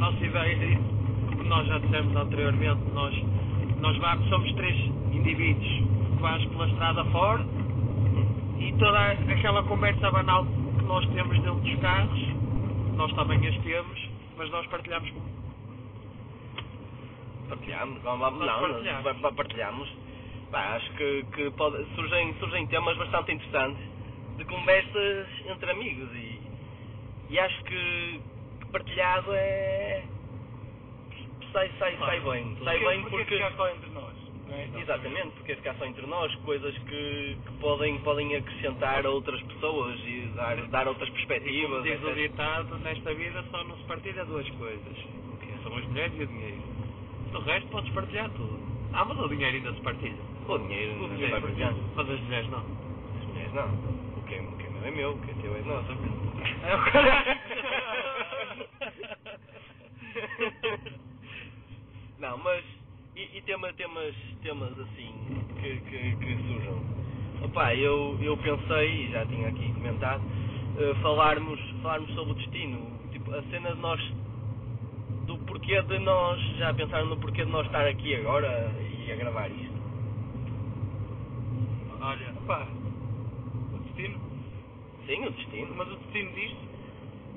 nossa ideia, como nós já dissemos anteriormente, nós, nós vamos, somos três indivíduos que vamos pela estrada fora e toda aquela conversa banal que nós temos dentro dos carros, nós também as temos, mas nós partilhamos com Partilhamos, vamos, Nós não, partilhamos. pa- pa- partilhamos. Pá, acho que, que pode, surgem, surgem temas bastante interessantes de conversas entre amigos e, e acho que partilhado é. sai, sai, sai bem. Sai Porquê- bem porquê porque. ficar só entre nós? é? Exatamente, porque é ficar só entre nós, coisas que, que podem, podem acrescentar a outras pessoas e dar, dar outras Como perspectivas. diz o ditado, nesta vida só não se partilha duas coisas. Que são as mulheres e o dinheiro. Do resto podes partilhar tudo. Ah, mas o dinheiro ainda se partilha. O dinheiro, O não se dinheiro partilhar. Mas as mulheres não. As mulheres não. O que é, o que é meu é meu, o que é teu é nosso. É o caralho. Não, mas e, e tema, temas, temas assim que, que, que surjam. Opa, eu, eu pensei, e já tinha aqui comentado, eh, falarmos, falarmos sobre o destino. Tipo, a cena de nós do porquê de nós, já pensaram no porquê de nós estar aqui agora e a gravar isto. Olha, Pá, o destino. Sim, o destino. Mas o destino disto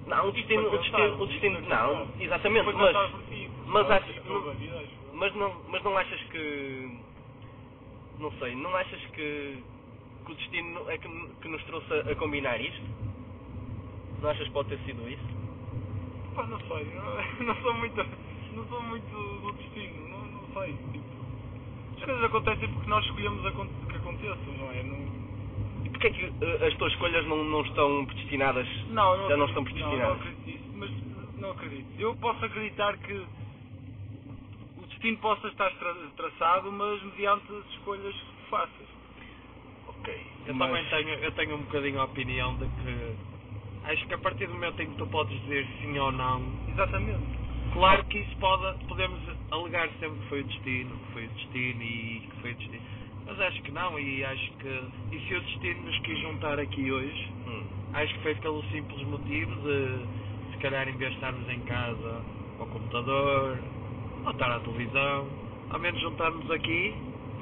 Não, o destino, o destino, o destino, não, exatamente, mas, mas acho- mas não, mas não achas que, não sei, não achas que, que o destino é que, que nos trouxe a, a combinar isto? Não achas que pode ter sido isso? Pá, não sei, não, não sou muito, não sou muito do destino, não, não sei. Tipo, as coisas acontecem porque nós escolhemos que aconteçam, não é? Não, E porquê é que eh, as tuas escolhas não, não estão predestinadas? não, não Já não estão acredito- Não, predestinadas. não acredito nisso, mas não acredito. Eu posso acreditar que o destino possa estar tra- traçado, mas mediante as escolhas que faças. Ok. eu mas- também tenho, eu tenho um bocadinho a opinião de que acho que a partir do momento em que tu podes dizer sim ou não, Exatamente. claro que isso pode, podemos alegar sempre que foi o destino, que foi o destino e que foi o destino. Mas acho que não, e acho que e se o destino nos quis juntar aqui hoje, Hum. Acho que foi pelo simples motivo de, se calhar, em vez de estarmos em casa, ao computador, ou estar à televisão, ao menos juntarmos aqui,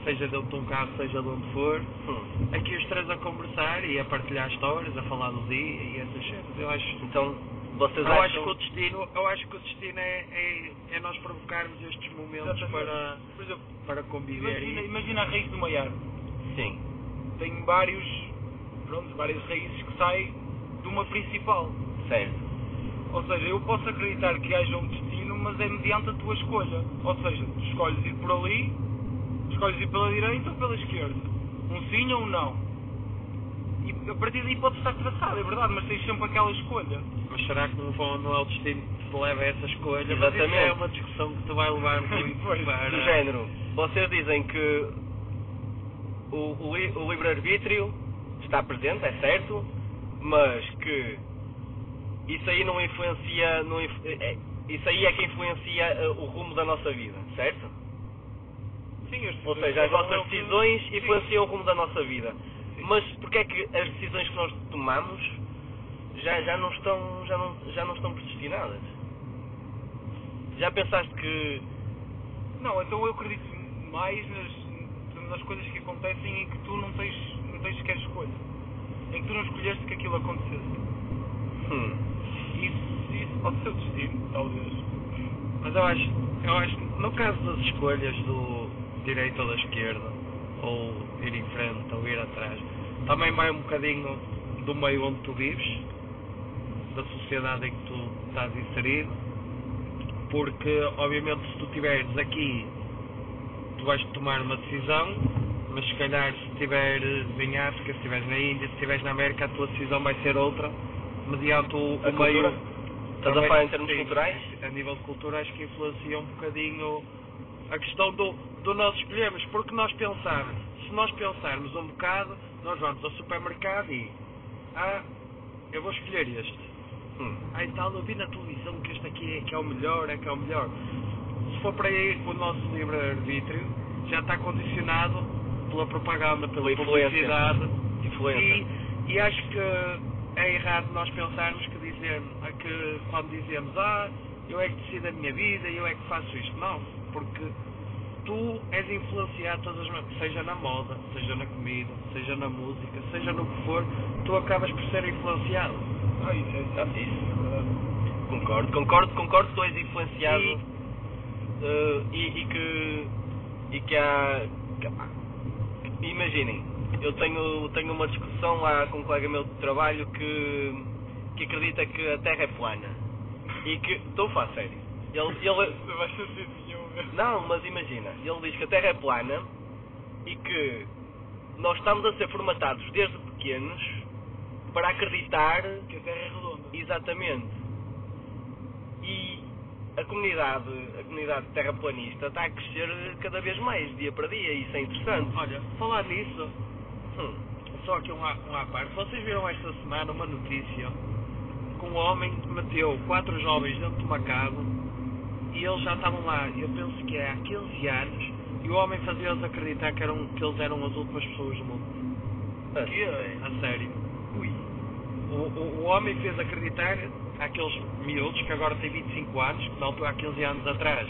seja de um carro, seja de onde for, Hum. aqui os três a conversar e a partilhar histórias, a falar do dia e essas coisas. Eu acho, Então, vocês eu acho acham... que o destino, eu acho que o destino é, é, é nós provocarmos estes momentos Exatamente. para, Por exemplo, para conviver imagina, e imagina a raiz de uma árvore. Sim. Tem vários, pronto, várias raízes que saem de uma principal. Certo. Ou seja, eu posso acreditar que haja um destino, mas é mediante a tua escolha. Ou seja, tu escolhes ir por ali, escolhes ir pela direita ou pela esquerda. Um sim ou um não. A partir daí pode estar traçado, é verdade, mas tens sempre aquela escolha. Mas será que não, vão, não é o destino que te leva a essa escolha? Mas Exatamente. é uma discussão que te vai levar muito para... Do género, vocês dizem que o, o, o livre-arbítrio está presente, é certo, mas que isso aí não influencia, não inf- é- isso aí é que influencia eh, o rumo da nossa vida, certo? Sim, Ou seja, as nossas decisões Sim. influenciam o rumo da nossa vida. Mas porque é que as decisões que nós tomamos já, já, não, estão, já, não, já não estão predestinadas? Já pensaste que Não, então eu acredito mais nas, nas coisas que acontecem em que tu não tens, não tens sequer escolha. Em que tu não escolheste que aquilo acontecesse. hum, Isso, isso pode ser o destino, talvez. Mas eu acho, eu acho que no caso das escolhas do direito ou da esquerda, ou ir em frente ou ir atrás, também vai um bocadinho do meio onde tu vives, da sociedade em que tu estás inserido, porque obviamente se tu estiveres aqui tu vais tomar uma decisão, mas se calhar se estiveres em África, se estiveres na Índia, se estiveres na América, a tua decisão vai ser outra, mediante o, A o meio. Estás a falar em termos sim, culturais? A nível de cultura acho que influencia um bocadinho a questão do, do nós escolhemos, porque nós pensarmos, se nós pensarmos um bocado, nós vamos ao supermercado e ah, eu vou escolher este. Hum. Ah, e tal, eu vi na televisão que este aqui é que é o melhor, é que é o melhor. Se for para aí o nosso livre-arbítrio, já está condicionado pela propaganda, pela Pela influência. publicidade. Influência. E, e acho que é errado nós pensarmos que, dizer, que quando dizemos ah, eu é que decido a minha vida, eu é que faço isto. Não, porque tu és influenciado todas as seja na moda, seja na comida, seja na música, seja no que for, tu acabas por ser influenciado. Ah, isso é Ah, isso. Concordo, concordo, concordo que tu és influenciado E- eh, e, e que e que há que- imaginem, eu tenho, tenho uma discussão lá com um colega meu de trabalho que, que acredita que a Terra é plana e que estou a falar sério. Ele, ele, Não vai nenhum. não, mas imagina, ele diz que a Terra é plana e que nós estamos a ser formatados desde pequenos para acreditar Que a Terra é redonda. Exatamente. E a comunidade, a comunidade terraplanista está a crescer cada vez mais, dia para dia, e isso é interessante. Olha, falar nisso, Hum. só aqui um à, um à parte, vocês viram esta semana uma notícia que um homem meteu quatro jovens dentro de uma casa e eles já estavam lá, eu penso que é há 15 anos, e o homem fazia-os acreditar que, eram, que eles eram as últimas pessoas do mundo. Ah, Que. A sério. Ui. O, o, o homem fez acreditar àqueles miúdos que agora têm 25 anos, que na altura há 15 anos atrás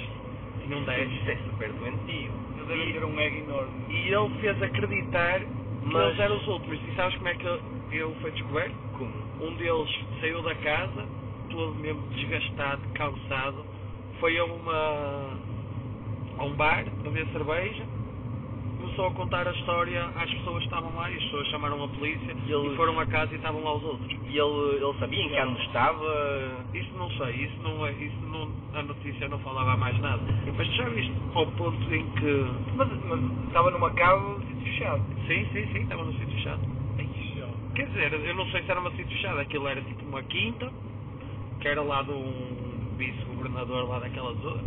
tinham 10. Isso é super doentio. Eles devem ter um ego enorme. E ele fez acreditar que Mas- eles eram os últimos. E sabes como é que ele ele foi descoberto? Como? Um deles saiu da casa, todo mesmo desgastado, cansado, foi a uma a um bar beber cerveja, começou a contar a história às pessoas que estavam lá e as pessoas chamaram a polícia E eles- e foram a casa e estavam lá os outros. E ele, ele sabia em que ano estava? Isso não sei, isso não é, isso não, a notícia não falava mais nada. Mas tu já viste ao ponto em que. Mas, mas estava numa cava, um sítio fechado. Sim, sim, sim, estava no sítio fechado. Ai. Quer dizer, eu não sei se era uma sítio fechado, aquilo era tipo uma quinta, que era lá de um vice-governador lá daquela zona.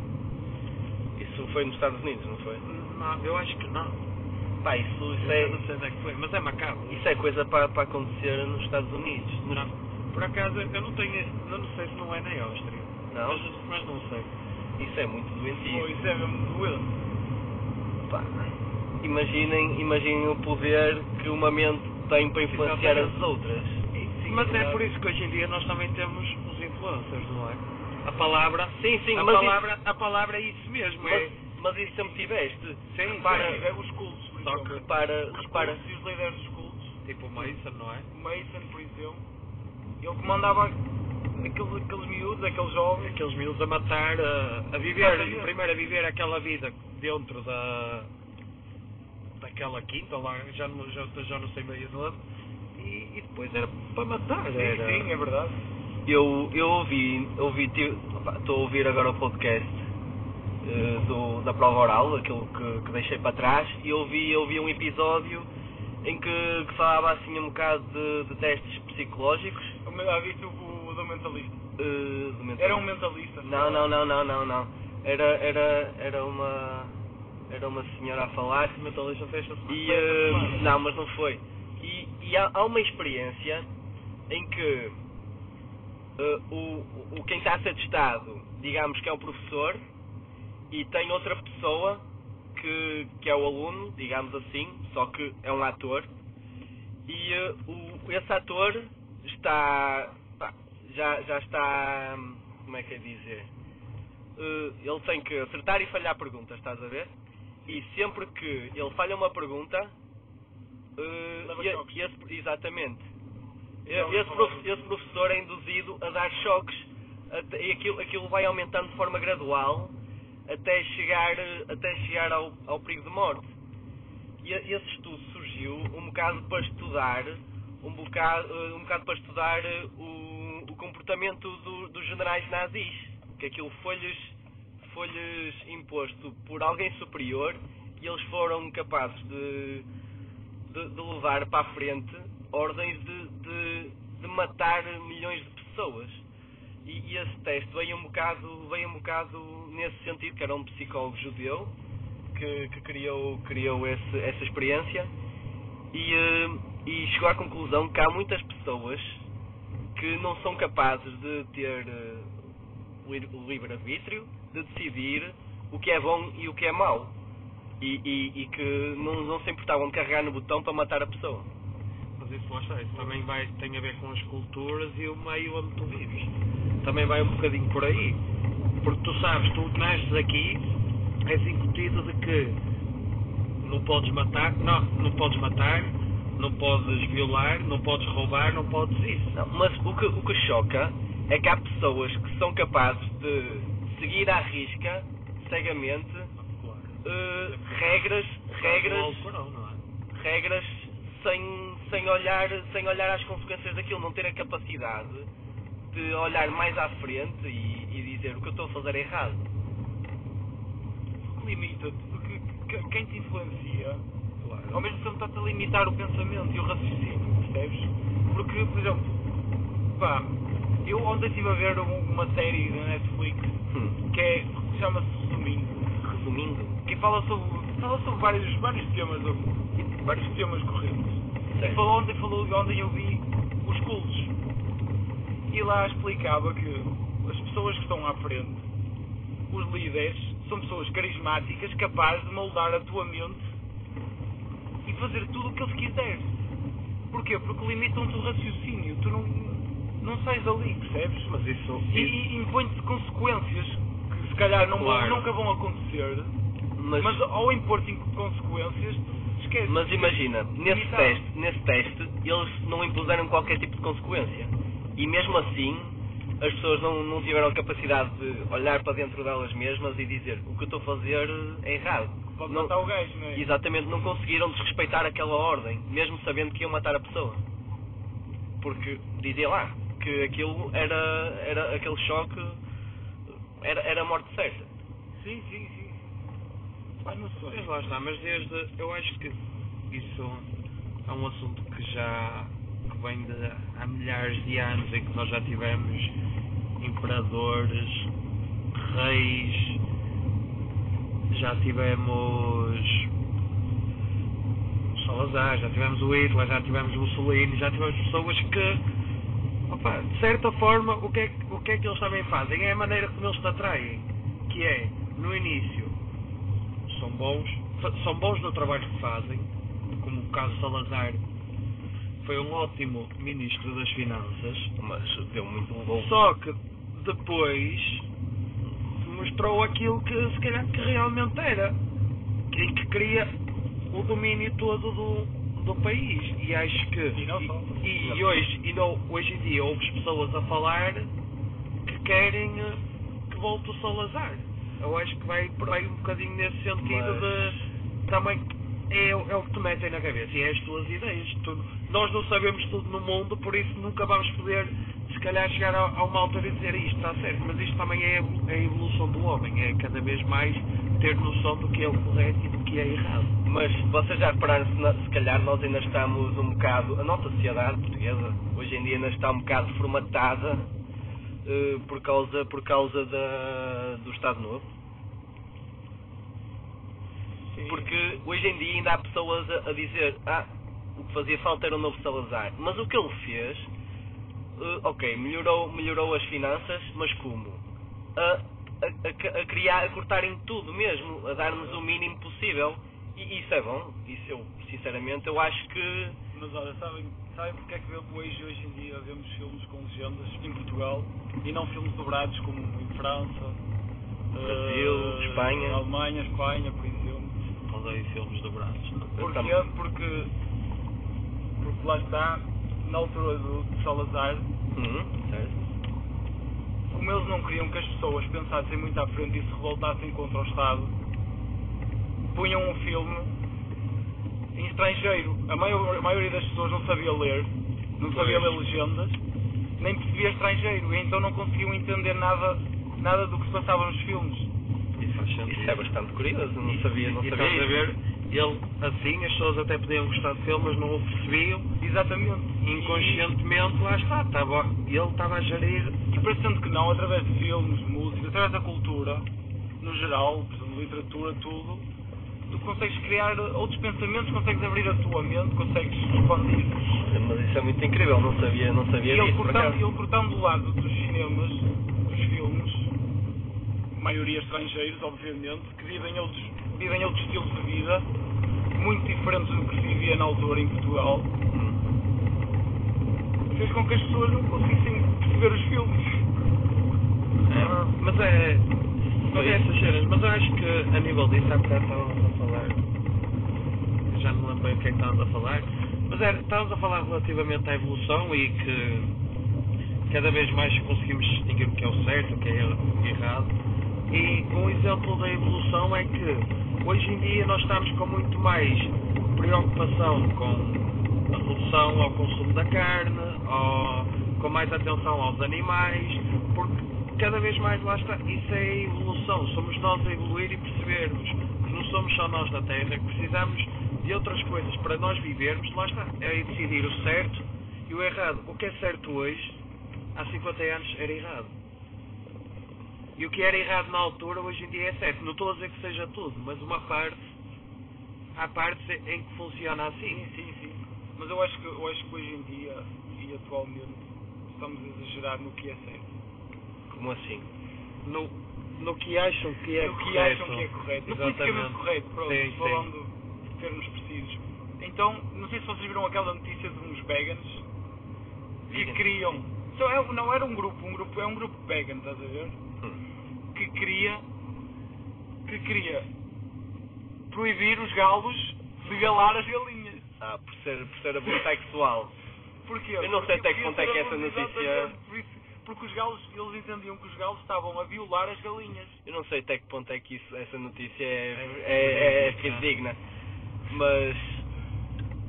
Isso foi nos Estados Unidos, não foi? Não, eu acho que não. Pá, isso, isso, Eu não é, sei onde é que foi, mas é macabro. isso é coisa para, para acontecer nos Estados Unidos. Não. Por acaso, eu não tenho, eu não sei se não é na Áustria. Não? Mas, mas não sei. Isso é muito doentio. isso é mesmo doido. Pá, imaginem, imaginem o poder que uma mente tem para influenciar as outras. Mas é por isso que hoje em dia nós também temos os influencers, não é? A palavra, Sim, sim, a mas palavra, a palavra é isso mesmo, é. Mas, mas isso sempre tiveste. Sim, repara, sim. É os cultos, por Só exemplo. que- repara, Os repara. cultos e os líderes dos cultos. Tipo o Mason, não é? O Mason, por exemplo. Ele comandava aqueles, aqueles miúdos, aqueles jovens. Aqueles miúdos a matar, a, a viver, Exatamente. primeiro a viver aquela vida dentro da daquela quinta lá, já não, já, já não sei meio de onde, e, e depois era para matar. Sim, era... sim, é verdade. Eu, eu ouvi, ouvi estou a ouvir agora o podcast eh, do, da prova oral, aquilo que, que deixei para trás, e ouvi, ouvi um episódio em que, que falava assim um bocado de, de testes psicológicos. O Já viste o, o do mentalista? eh, do mental- Era um mentalista. Não, não, não, não, não, não. Era, era, era uma. Era uma senhora a falar Mentalista foi esta semana. e semana. não, mas não foi. E, e há, há uma experiência em que eh, o, o, quem está a ser testado, digamos que é o professor, e tem outra pessoa que, que é o aluno, digamos assim, só que é um ator, e eh, o, esse ator está. pá, já, já está. como é que é dizer? Eh, ele tem que acertar e falhar perguntas, estás a ver? E sempre que ele falha uma pergunta, Leva e- e esse- exatamente. Esse, prof- esse professor é induzido a dar choques e aquilo, aquilo vai aumentando de forma gradual até chegar, até chegar ao, ao perigo de morte. E esse estudo surgiu um bocado para estudar um bocado, um bocado para estudar o, o comportamento do- dos generais nazis, que aquilo foi-lhes foi-lhes imposto por alguém superior e eles foram capazes de, de, de levar para a frente ordens de, de, de matar milhões de pessoas. E, e esse teste veio um bocado, veio um bocado nesse sentido, que era um psicólogo judeu que, que criou, criou esse, essa experiência e, eh, e chegou à conclusão que há muitas pessoas que não são capazes de ter eh, o livre-arbítrio, de decidir o que é bom e o que é mau. E, e- e que não, não se importavam de carregar no botão para matar a pessoa. Isso lá está, isso também vai, tem a ver com as culturas e o meio onde tu vives. Também vai um bocadinho por aí. Porque tu sabes, tu nasces aqui, és incutido de que não podes matar, não, não podes matar, não podes violar, não podes roubar, não podes isso. Não, mas o que, o que choca é que há pessoas que são capazes de seguir à risca, cegamente, eh, regras, regras, é? regras sem, sem, olhar, sem olhar às consequências daquilo, não ter a capacidade de olhar mais à frente e, e dizer o que eu estou a fazer é errado. Limita-te, porque que- quem te influencia, ao Claro. mesmo tempo está-te a limitar o pensamento e o raciocínio, percebes? Porque, por exemplo, pá, eu ontem estive a ver um- uma série da Netflix Hum. que é, chama-se Resumindo, Resumindo, que fala sobre, fala sobre vários, vários temas, vários temas correntes. E certo. falou ontem, falou, ontem eu vi os cultos. E lá explicava que as pessoas que estão à frente, os líderes, são pessoas carismáticas, capazes de moldar a tua mente e fazer tudo o que eles quiserem. Porquê? Porque limitam-te o raciocínio. Tu não, não sais dali, percebes? Mas isso, E, e impõe-te consequências que se calhar não Claro. nunca vão acontecer. mas, Mas ao impor-te consequências, mas imagina, nesse Limitado. teste, nesse teste, eles não impuseram qualquer tipo de consequência. E mesmo assim, as pessoas não, não tiveram a capacidade de olhar para dentro delas mesmas e dizer o que eu estou a fazer é errado. Pode Não- matar o gajo, não é? Exatamente, não conseguiram desrespeitar aquela ordem, mesmo sabendo que iam matar a pessoa. Porque dizia lá que aquilo era, era aquele choque, era, era a morte certa. Sim, sim, sim. Ah, não sei. Mas lá está, mas desde. Eu acho que isso é um assunto que já. que vem de há milhares de anos em que nós já tivemos imperadores, reis, já tivemos Salazar, já tivemos o Hitler, já tivemos o Mussolini, já tivemos pessoas que opa, de certa forma o que, é, o que é que eles também fazem? É a maneira como eles te atraem, que é no início são bons, são bons no trabalho que fazem, como o caso Salazar foi um ótimo ministro das finanças, Mas deu muito bom. só que depois mostrou aquilo que se calhar que realmente era, que, que queria o domínio todo do, do país e acho que E não só. e, e hoje e não, hoje em dia ouves pessoas a falar que querem eh, que volte o Salazar. Eu acho que vai, vai um bocadinho nesse sentido de também é, o- é o que te metem na cabeça e é as tuas ideias. Tu- nós não sabemos tudo no mundo, por isso nunca vamos poder se calhar chegar a, a uma altura e dizer isto está certo, mas isto também é a é a evolução do homem, é cada vez mais ter noção do que é o correto e do que é errado. Mas vocês já repararam se, se calhar nós ainda estamos um bocado, a nossa sociedade portuguesa hoje em dia ainda está um bocado formatada eh, por causa, por causa da, do Estado Novo. Sim. Porque hoje em dia ainda há pessoas a, a dizer ah, o que fazia falta era o novo Salazar. Mas o que ele fez, eh, ok, melhorou, melhorou as finanças, mas como? A, a, criar, a cortar em tudo mesmo, a dar-nos o mínimo possível. E isso é bom, isso eu, sinceramente, eu acho que Mas olha, sabem, sabem porque é que hoje, hoje em dia vemos filmes com legendas em Portugal e não filmes dobrados como em França, Brasil, eh, Espanha. Alemanha, Espanha, por exemplo. Odeio filmes dobrados. Porquê? Porque, porque lá está, na altura do, Salazar, Uhum, como eles não queriam que as pessoas pensassem muito à frente e se revoltassem contra o Estado, punham um filme em estrangeiro. A, maior, a maioria das pessoas não sabia ler, não sabia ler legendas, nem percebia estrangeiro, e então não conseguiam entender nada, nada do que se passava nos filmes. Isso. Isso é bastante curioso, não sabia, não sabia. estás a ver, ele assim, as pessoas até podiam gostar de filme, mas não o percebiam. Exatamente. Inconscientemente, lá está, estava, ele estava a gerir. E parecendo que não, através de filmes, música, através da cultura, no geral, por exemplo, literatura, tudo, tu consegues criar outros pensamentos, consegues abrir a tua mente, consegues expandir. Mas isso é muito incrível, não sabia, não E sabia ele disso por cortando, ele cortando do lado dos cinemas, dos filmes, maioria estrangeiros, obviamente, que vivem outros, vivem outros estilos de vida, muito diferentes do que se vivia na altura em Portugal, fez com que as pessoas não conseguissem perceber os filmes. É, mas é. Mas é essas cenas, mas eu acho que a nível disso há bocado estávamos a falar. eu Já não lembro bem o que é que estávamos a falar. Mas era, estávamos a falar relativamente à evolução e que cada vez mais conseguimos distinguir o que é o certo, o que é o errado. E um exemplo da evolução é que hoje em dia nós estamos com muito mais preocupação com a redução ao consumo da carne, ou com mais atenção aos animais, cada vez mais lá está, isso é evolução, somos nós a evoluir e percebermos que não somos só nós na Terra, que precisamos de outras coisas para nós vivermos, lá está, é decidir o certo e o errado. O que é certo hoje, há 50 anos era errado. E o que era errado na altura, hoje em dia é certo. Não estou a dizer que seja tudo, mas uma parte, há partes em que funciona assim. Sim, sim, sim. Mas eu acho que, eu acho que hoje em dia e atualmente estamos a exagerar no que é certo. Como assim? No, no que acham que é no que correto. acham que é correto. No Exatamente. politicamente correto, pronto, Sim, sim. falando de termos precisos. Então, não sei se vocês viram aquela notícia de uns vegans que queriam. Só é, não era um grupo, um grupo, é um grupo vegan, estás a ver? Hum. Que queria que queria proibir os galos de galar as galinhas. Ah, por ser, por ser abuso sexual. Porquê? Eu não sei até que ponto é que essa notícia-. Porque os galos, eles entendiam que os galos estavam a violar as galinhas. Eu não sei até que ponto é que isso, essa notícia é, é, é fidedigna. Mas.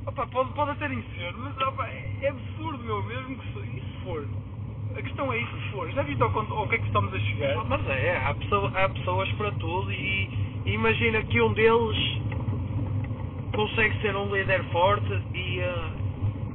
Opa, pode, pode até nem ser, mas opa, é absurdo, meu, mesmo que se, se for. A questão é isso for. Já viste ao, ao que é que estamos a chegar? Mas é, há, pessoa- há pessoas para tudo e, imagina que um deles consegue ser um líder forte e, eh,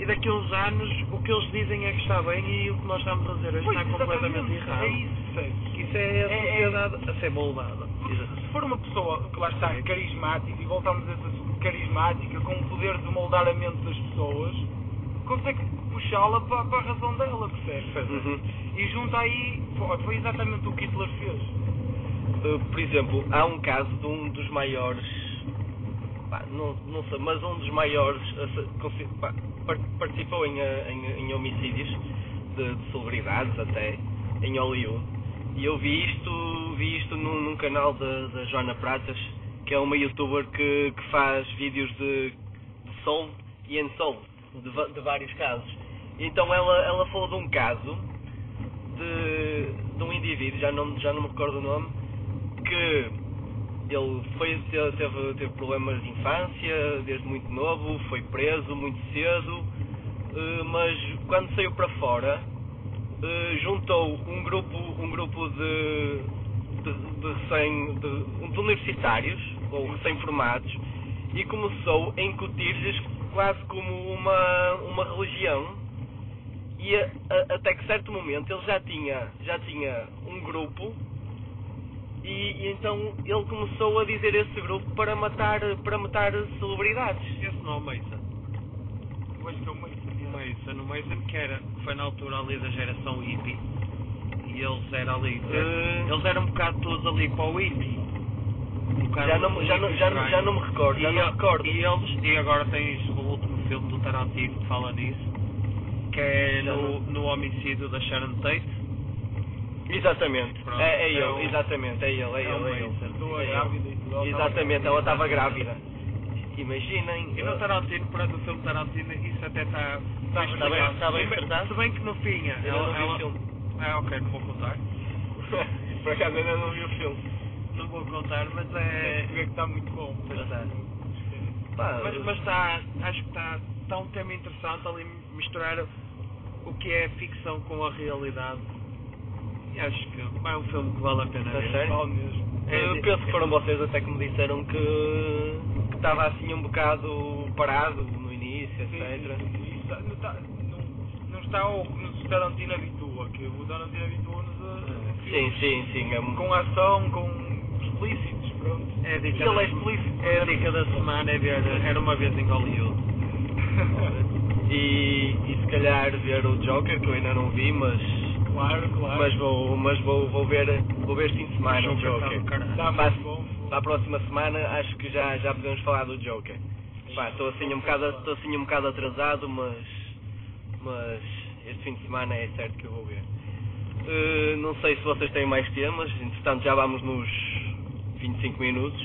e daqui a uns anos o que eles dizem é que está bem e o que nós estamos a dizer hoje Pois, está completamente exatamente, errado. É isso, isso é a É- é- sociedade a ser moldada. Se for uma pessoa que lá está carismática, e voltamos a esse assunto, carismática, com o poder de moldar a mente das pessoas, consegue puxá-la para, para a razão dela, percebes? Uhum. E junta aí, foi, foi exatamente o que Hitler fez. Uh, por exemplo, há um caso de um dos maiores, pá, não, não sei, mas um dos maiores consi- pá, par- participou em, uh, em, em homicídios de, de celebridades até, em Hollywood. E eu vi isto, vi isto num, num canal da, Joana Pratas, que é uma youtuber que, que faz vídeos de, de e unsolved, de, de vários casos. Então ela, ela falou de um caso de, de um indivíduo, já não, já não me recordo o nome, que ele foi, te- teve, teve problemas de infância desde muito novo, foi preso muito cedo, eh, mas quando saiu para fora eh, juntou um grupo, um grupo de, de, de, recém, de, de universitários ou recém-formados e começou a incutir-lhes quase como uma, uma religião. E a- a- até que certo momento ele já tinha, já tinha um grupo e, e então ele começou a dizer esse grupo para matar, para matar celebridades. Esse não é o Mason. Eu acho que é O Mason, o Mason que era, foi na altura ali da geração hippie e eles eram ali, Eh, eles eram um bocado todos ali para o hippie. Um já, não, já, não, já, não, já não me recordo, já e, não me recordo. e eles, e agora tens o último filme do Tarantino que fala nisso, que é Já no, não- no homicídio da Sharon Tate. Exatamente, Pronto, é, é é o- ele, exatamente, é ele, é é o ele, é Mason. ele. pessoa É ele. grávida e tudo. ela estava Exatamente, ela estava grávida. Imaginem. E no Tarantino, para do filme Tarantino, isso até está Está está bem- está bem se, bem, tratado? se bem que no fim, Eu ela, não vi o ela- filme. Ah, ok, não vou contar. Por acaso ainda não vi o filme. Não vou contar, mas É, é. que está muito bom. Pois está. Mas, mas está, acho que está, está um tema interessante ali misturar o que é ficção com a realidade. Acho que é um filme que vale a pena A ver. sério? Vale mesmo. É, Eu de- penso que foram vocês até que me disseram que estava assim um bocado parado no início, etc. sim, sim. Isso Não está, não, não está ao que nos Tarantino habitua, que o Tarantino habitua-nos a, a Sim, sim, sim. É, um- com ação, com explícitos. pronto. É a dica, E ele é explícito. é a dica da semana, é ver Era Uma Vez em Hollywood. E, e se calhar ver o Joker, que eu ainda não vi, mas, claro, claro. mas, vou, mas vou, vou, ver, vou ver este fim de semana o Joker tá. Está Para, a próxima semana acho que já, já podemos falar do Joker. Pá, estou assim um bocado, estou assim um bocado atrasado, mas, mas este fim de semana é certo que eu vou ver. Eh, não sei se vocês têm mais temas, entretanto já vamos nos 25 minutos.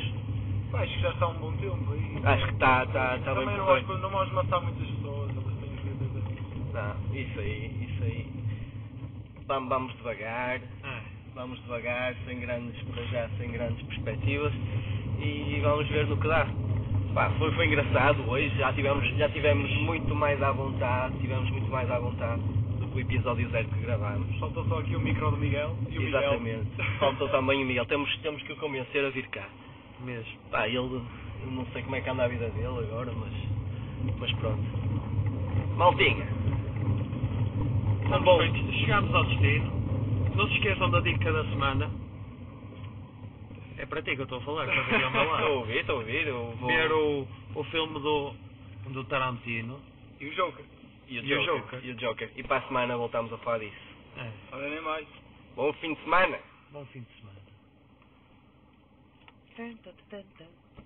Pá, acho que já está um bom tempo aí. Acho que está está está bem Também não vamos, matar muitas pessoas. Não, isso aí, isso aí. Vamos, vamos devagar, Ah, vamos devagar, sem grandes, para já, sem grandes perspectivas e vamos ver no que dá. Pá, foi, foi engraçado hoje, já tivemos, já tivemos muito mais à vontade, tivemos muito mais à vontade do que o episódio zero que gravámos. Faltou só aqui o micro do Miguel e o Exatamente. Miguel. Faltou também o Miguel, temos, temos que o convencer a vir cá. mesmo. Pá, ele, eu não sei como é que anda a vida dele agora, mas, mas pronto. Maltinha, Então, bom, chegámos ao destino. Não se esqueçam da dica da semana. É para ti que eu estou a falar, que estás aqui ao meu estou a ouvir, estou a ouvir, eu vou... Ver o, o filme do, do Tarantino. E o Joker. E o E o Joker. E o Joker. E para a semana voltamos a falar disso. É, Olha nem mais. Bom fim de semana. bom fim de semana.